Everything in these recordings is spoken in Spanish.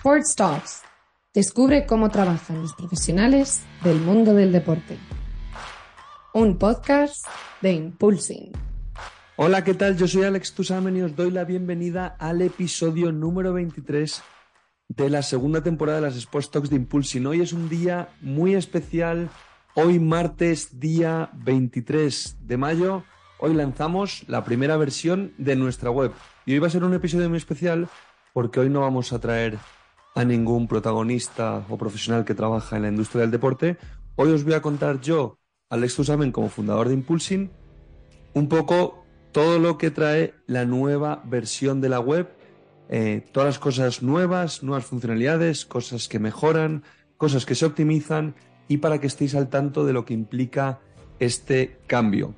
Sports Talks. Descubre cómo trabajan los profesionales del mundo del deporte. Un podcast de Impulsing. Hola, ¿qué tal? Yo soy Alex Tusamen y os doy la bienvenida al episodio número 23 de la segunda temporada de las Sports Talks de Impulsing. Hoy es un día muy especial. Hoy martes, día 23 de mayo, hoy lanzamos la primera versión de nuestra web. Y hoy va a ser un episodio muy especial porque hoy no vamos a traer a ningún protagonista o profesional que trabaja en la industria del deporte. Hoy os voy a contar yo, Alex Tusamen, como fundador de Impulsing, un poco todo lo que trae la nueva versión de la web eh, todas las cosas nuevas, nuevas funcionalidades, cosas que mejoran, cosas que se optimizan y para que estéis al tanto de lo que implica este cambio.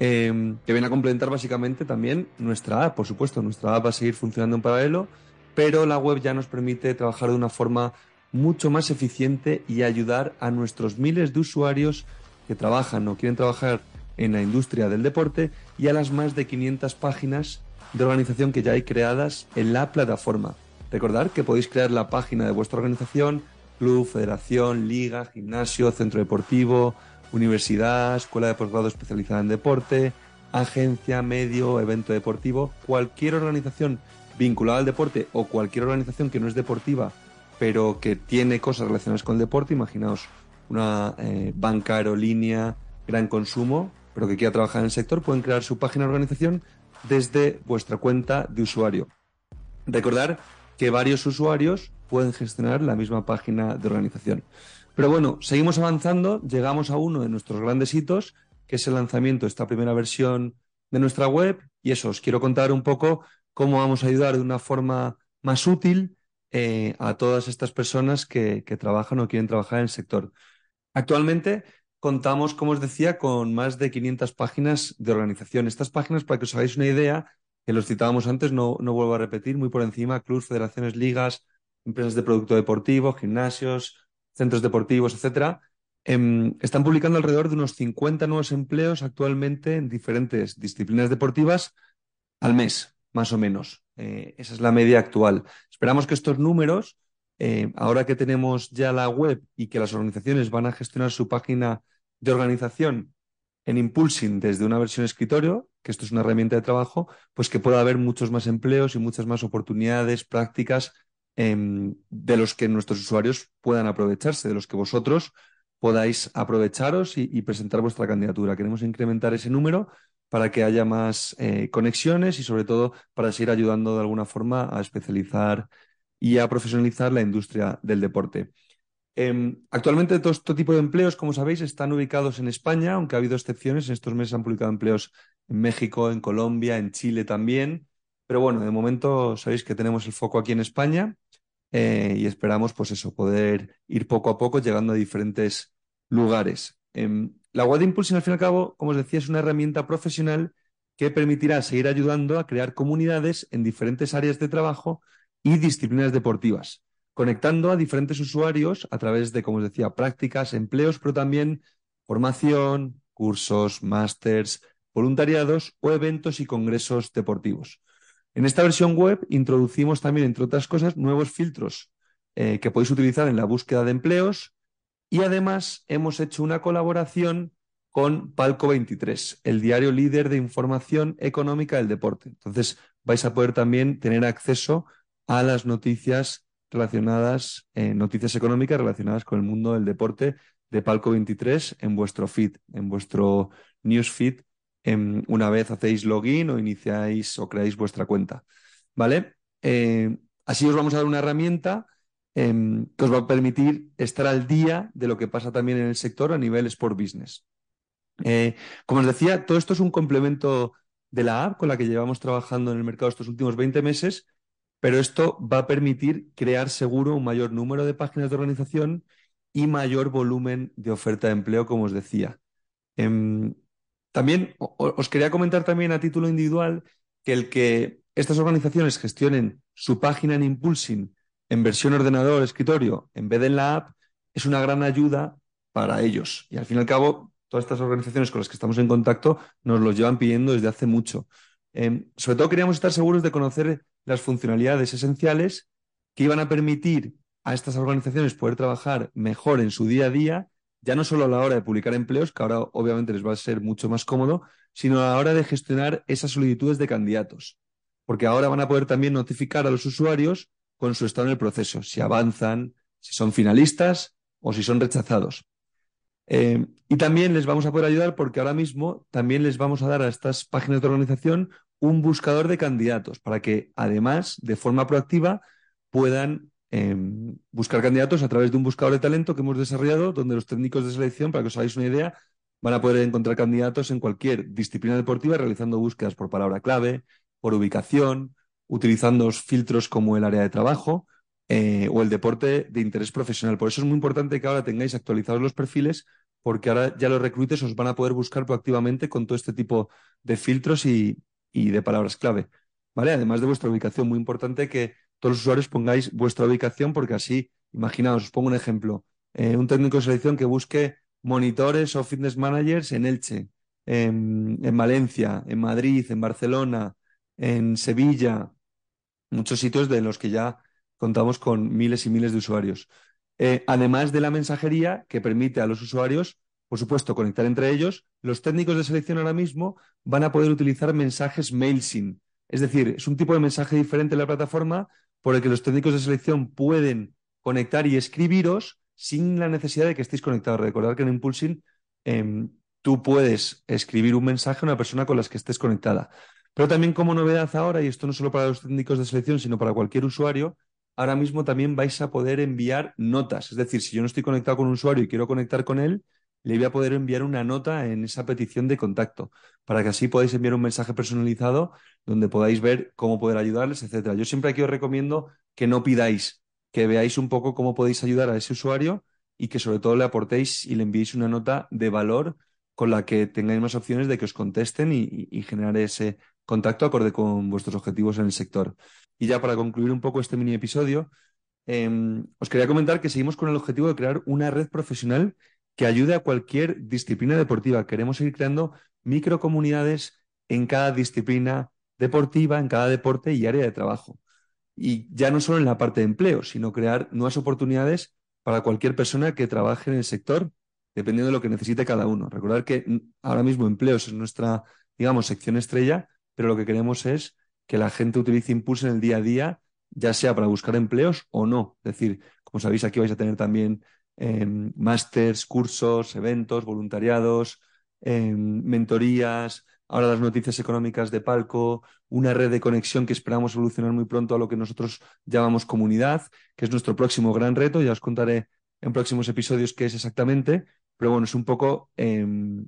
Em, que viene a complementar básicamente también nuestra app, por supuesto, nuestra app va a seguir funcionando en paralelo, pero la web ya nos permite trabajar de una forma mucho más eficiente y ayudar a nuestros miles de usuarios que trabajan o quieren trabajar en la industria del deporte y a las más de 500 páginas de organización que ya hay creadas en la plataforma. Recordad que podéis crear la página de vuestra organización, club, federación, liga, gimnasio, centro deportivo, universidad, escuela de posgrado especializada en deporte, agencia, medio, evento deportivo, cualquier organización vinculada al deporte o cualquier organización que no es deportiva, pero que tiene cosas relacionadas con el deporte, imaginaos una eh, banca, aerolínea, gran consumo, pero que quiera trabajar en el sector, pueden crear su página de organización desde vuestra cuenta de usuario. Recordar que varios usuarios pueden gestionar la misma página de organización. Pero bueno, seguimos avanzando, llegamos a uno de nuestros grandes hitos, que es el lanzamiento de esta primera versión de nuestra web, y eso, os quiero contar un poco cómo vamos a ayudar de una forma más útil eh, a todas estas personas que, trabajan o quieren trabajar en el sector. Actualmente contamos, como os decía, con más de 500 páginas de organización. Estas páginas, para que os hagáis una idea, que los citábamos antes, no, no vuelvo a repetir, muy por encima, clubs, federaciones, ligas, empresas de producto deportivo, gimnasios, centros deportivos, etcétera, em, están publicando alrededor de unos 50 nuevos empleos actualmente en diferentes disciplinas deportivas al mes, más o menos. Eh, esa es la media actual. Esperamos que estos números, eh, ahora que tenemos ya la web y que las organizaciones van a gestionar su página de organización en Impulsing desde una versión escritorio, que esto es una herramienta de trabajo, pues que pueda haber muchos más empleos y muchas más oportunidades, prácticas em, de los que nuestros usuarios puedan aprovecharse, de los que vosotros podáis aprovecharos y, presentar vuestra candidatura. Queremos incrementar ese número para que haya más eh, conexiones y sobre todo para seguir ayudando de alguna forma a especializar y a profesionalizar la industria del deporte. Em, actualmente todo este tipo de empleos, como sabéis, están ubicados en España, aunque ha habido excepciones. En estos meses han publicado empleos en México, en Colombia, en Chile también. Pero bueno, de momento sabéis que tenemos el foco aquí en España eh, y esperamos, pues eso, poder ir poco a poco llegando a diferentes lugares. Em, la web de Impulsion, al fin y al cabo, como os decía, es una herramienta profesional que permitirá seguir ayudando a crear comunidades en diferentes áreas de trabajo y disciplinas deportivas conectando a diferentes usuarios a través de, como os decía, prácticas, empleos, pero también formación, cursos, másters, voluntariados o eventos y congresos deportivos. En esta versión web introducimos también, entre otras cosas, nuevos filtros eh, que podéis utilizar en la búsqueda de empleos y además hemos hecho una colaboración con Palco 23, el diario líder de información económica del deporte. Entonces vais a poder también tener acceso a las noticias relacionadas, eh, noticias económicas relacionadas con el mundo del deporte de Palco 23 en vuestro feed, en vuestro newsfeed, en, una vez hacéis login o iniciáis o creáis vuestra cuenta. ¿Vale? Eh, así os vamos a dar una herramienta em, que os va a permitir estar al día de lo que pasa también en el sector a nivel sport business. Eh, como os decía, todo esto es un complemento de la app con la que llevamos trabajando en el mercado estos últimos 20 meses pero esto va a permitir crear seguro un mayor número de páginas de organización y mayor volumen de oferta de empleo, como os decía. Em, también os quería comentar también a título individual que el que estas organizaciones gestionen su página en Impulsing en versión ordenador, escritorio, en vez de en la app, es una gran ayuda para ellos. Y al fin y al cabo, todas estas organizaciones con las que estamos en contacto nos lo llevan pidiendo desde hace mucho. Em, sobre todo queríamos estar seguros de conocer las funcionalidades esenciales que iban a permitir a estas organizaciones poder trabajar mejor en su día a día, ya no solo a la hora de publicar empleos, que ahora obviamente les va a ser mucho más cómodo, sino a la hora de gestionar esas solicitudes de candidatos. Porque ahora van a poder también notificar a los usuarios con su estado en el proceso, si avanzan, si son finalistas o si son rechazados. Eh, y también les vamos a poder ayudar porque ahora mismo también les vamos a dar a estas páginas de organización un buscador de candidatos para que además, de forma proactiva, puedan em, buscar candidatos a través de un buscador de talento que hemos desarrollado, donde los técnicos de selección, para que os hagáis una idea, van a poder encontrar candidatos en cualquier disciplina deportiva realizando búsquedas por palabra clave, por ubicación, utilizando filtros como el área de trabajo eh, o el deporte de interés profesional. Por eso es muy importante que ahora tengáis actualizados los perfiles porque ahora ya los reclutes os van a poder buscar proactivamente con todo este tipo de filtros y, de palabras clave. ¿Vale? Además de vuestra ubicación, muy importante que todos los usuarios pongáis vuestra ubicación porque así, imaginaos, os pongo un ejemplo, eh, un técnico de selección que busque monitores o fitness managers en Elche, en, en Valencia, en Madrid, en Barcelona, en Sevilla, muchos sitios de los que ya contamos con miles y miles de usuarios. Eh, además de la mensajería que permite a los usuarios, por supuesto, conectar entre ellos, los técnicos de selección ahora mismo van a poder utilizar mensajes MailSync. Es decir, es un tipo de mensaje diferente en la plataforma por el que los técnicos de selección pueden conectar y escribiros sin la necesidad de que estéis conectados. Recordad que en Impulsing em, tú puedes escribir un mensaje a una persona con la que estés conectada. Pero también como novedad ahora, y esto no solo para los técnicos de selección, sino para cualquier usuario, ahora mismo también vais a poder enviar notas. Es decir, si yo no estoy conectado con un usuario y quiero conectar con él, le voy a poder enviar una nota en esa petición de contacto, para que así podáis enviar un mensaje personalizado donde podáis ver cómo poder ayudarles, etcétera. Yo siempre aquí os recomiendo que no pidáis, que veáis un poco cómo podéis ayudar a ese usuario y que sobre todo le aportéis y le enviéis una nota de valor con la que tengáis más opciones de que os contesten y, y generar ese contacto acorde con vuestros objetivos en el sector. Y ya para concluir un poco este mini episodio, em, os quería comentar que seguimos con el objetivo de crear una red profesional que ayude a cualquier disciplina deportiva. Queremos seguir creando microcomunidades en cada disciplina deportiva, en cada deporte y área de trabajo. Y ya no solo en la parte de empleo, sino crear nuevas oportunidades para cualquier persona que trabaje en el sector, dependiendo de lo que necesite cada uno. Recordar que ahora mismo empleos es nuestra, digamos, sección estrella, pero lo que queremos es que la gente utilice Impulse en el día a día, ya sea para buscar empleos o no. Es decir, como sabéis, aquí vais a tener también eh, másters, cursos, eventos, voluntariados, em, mentorías, ahora las noticias económicas de Palco, una red de conexión que esperamos evolucionar muy pronto a lo que nosotros llamamos comunidad, que es nuestro próximo gran reto. Ya os contaré en próximos episodios qué es exactamente, pero bueno, es un poco, em,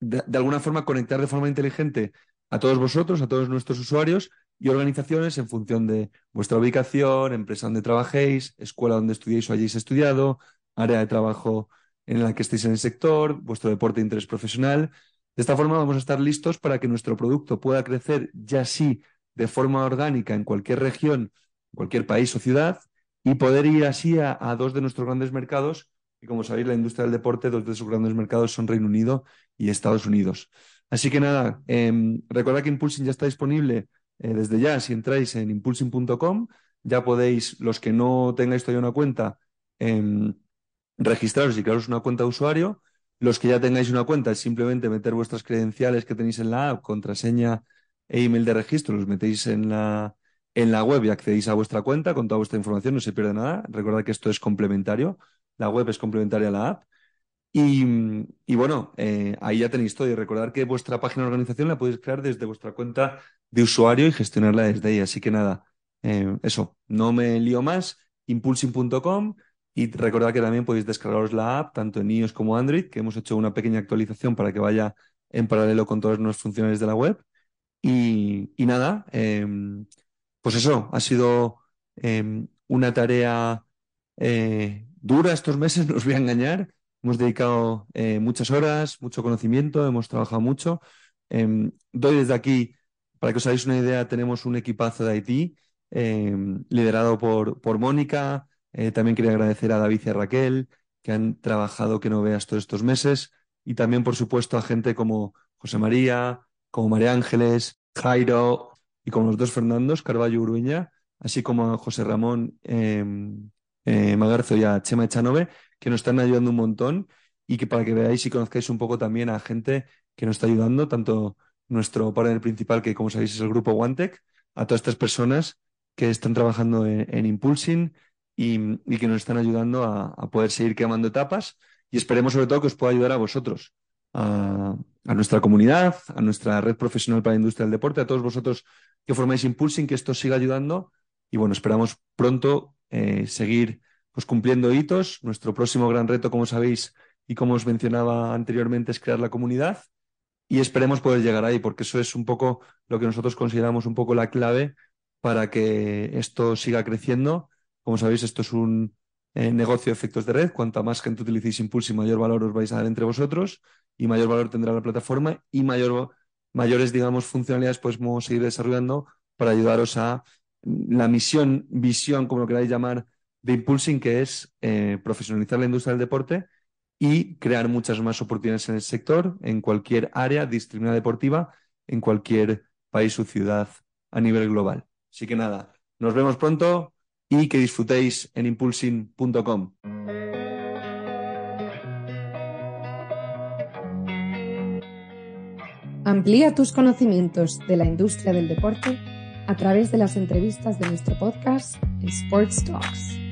de, alguna forma, conectar de forma inteligente a todos vosotros, a todos nuestros usuarios y organizaciones en función de vuestra ubicación, empresa donde trabajéis, escuela donde estudiéis o hayáis estudiado, área de trabajo en la que estéis en el sector, vuestro deporte de interés profesional. De esta forma vamos a estar listos para que nuestro producto pueda crecer ya sí de forma orgánica en cualquier región, cualquier país o ciudad y poder ir así a, a dos de nuestros grandes mercados. Y como sabéis, la industria del deporte, dos de sus grandes mercados son Reino Unido y Estados Unidos. Así que nada, eh, recordad que Impulsing ya está disponible eh, desde ya. Si entráis en impulsing.com, ya podéis, los que no tengáis todavía una cuenta, em, registraros y crearos una cuenta de usuario. Los que ya tengáis una cuenta es simplemente meter vuestras credenciales que tenéis en la app, contraseña e email de registro, los metéis en la, en la web y accedéis a vuestra cuenta con toda vuestra información, no se pierde nada. Recordad que esto es complementario. La web es complementaria a la app. Y, bueno, eh, ahí ya tenéis todo. Y recordar que vuestra página de organización la podéis crear desde vuestra cuenta de usuario y gestionarla desde ahí. Así que nada, eh, eso, no me lío más. Impulsing.com y recordad que también podéis descargaros la app, tanto en iOS como Android, que hemos hecho una pequeña actualización para que vaya en paralelo con todas nuestras funciones de la web. Y, nada, em, pues eso, ha sido em, una tarea eh, dura estos meses, no os voy a engañar. Hemos dedicado eh, muchas horas, mucho conocimiento, hemos trabajado mucho. Em, doy desde aquí, para que os hagáis una idea, tenemos un equipazo de Haití em, liderado por, por Mónica. Eh, también quería agradecer a David y a Raquel, que han trabajado que no veas todos estos meses. Y también, por supuesto, a gente como José María, como María Ángeles, Jairo y como los dos Fernandos, Carballo Uruña, así como a José Ramón em, eh, Magarzo y a Chema Echanove, que nos están ayudando un montón y que para que veáis y conozcáis un poco también a gente que nos está ayudando, tanto nuestro partner principal, que como sabéis es el grupo OneTech, a todas estas personas que están trabajando en, Impulsing y, que nos están ayudando a, poder seguir quemando etapas y esperemos sobre todo que os pueda ayudar a vosotros, a, nuestra comunidad, a nuestra red profesional para la industria del deporte, a todos vosotros que formáis Impulsing, que esto siga ayudando y bueno, esperamos pronto eh, seguir pues, cumpliendo hitos. Nuestro próximo gran reto, como sabéis y como os mencionaba anteriormente, es crear la comunidad y esperemos poder llegar ahí, porque eso es un poco lo que nosotros consideramos un poco la clave para que esto siga creciendo. Como sabéis, esto es un eh, negocio de efectos de red. Cuanta más gente utilicéis Impulse mayor valor os vais a dar entre vosotros y mayor valor tendrá la plataforma y mayor, mayores, digamos, funcionalidades podemos seguir desarrollando para ayudaros a la misión, visión, como lo queráis llamar, de Impulsing, que es eh, profesionalizar la industria del deporte y crear muchas más oportunidades en el sector, en cualquier área, disciplina deportiva, en cualquier país o ciudad a nivel global. Así que nada, nos vemos pronto y que disfrutéis en impulsing.com. Amplía tus conocimientos de la industria del deporte a través de las entrevistas de nuestro podcast Sports Talks.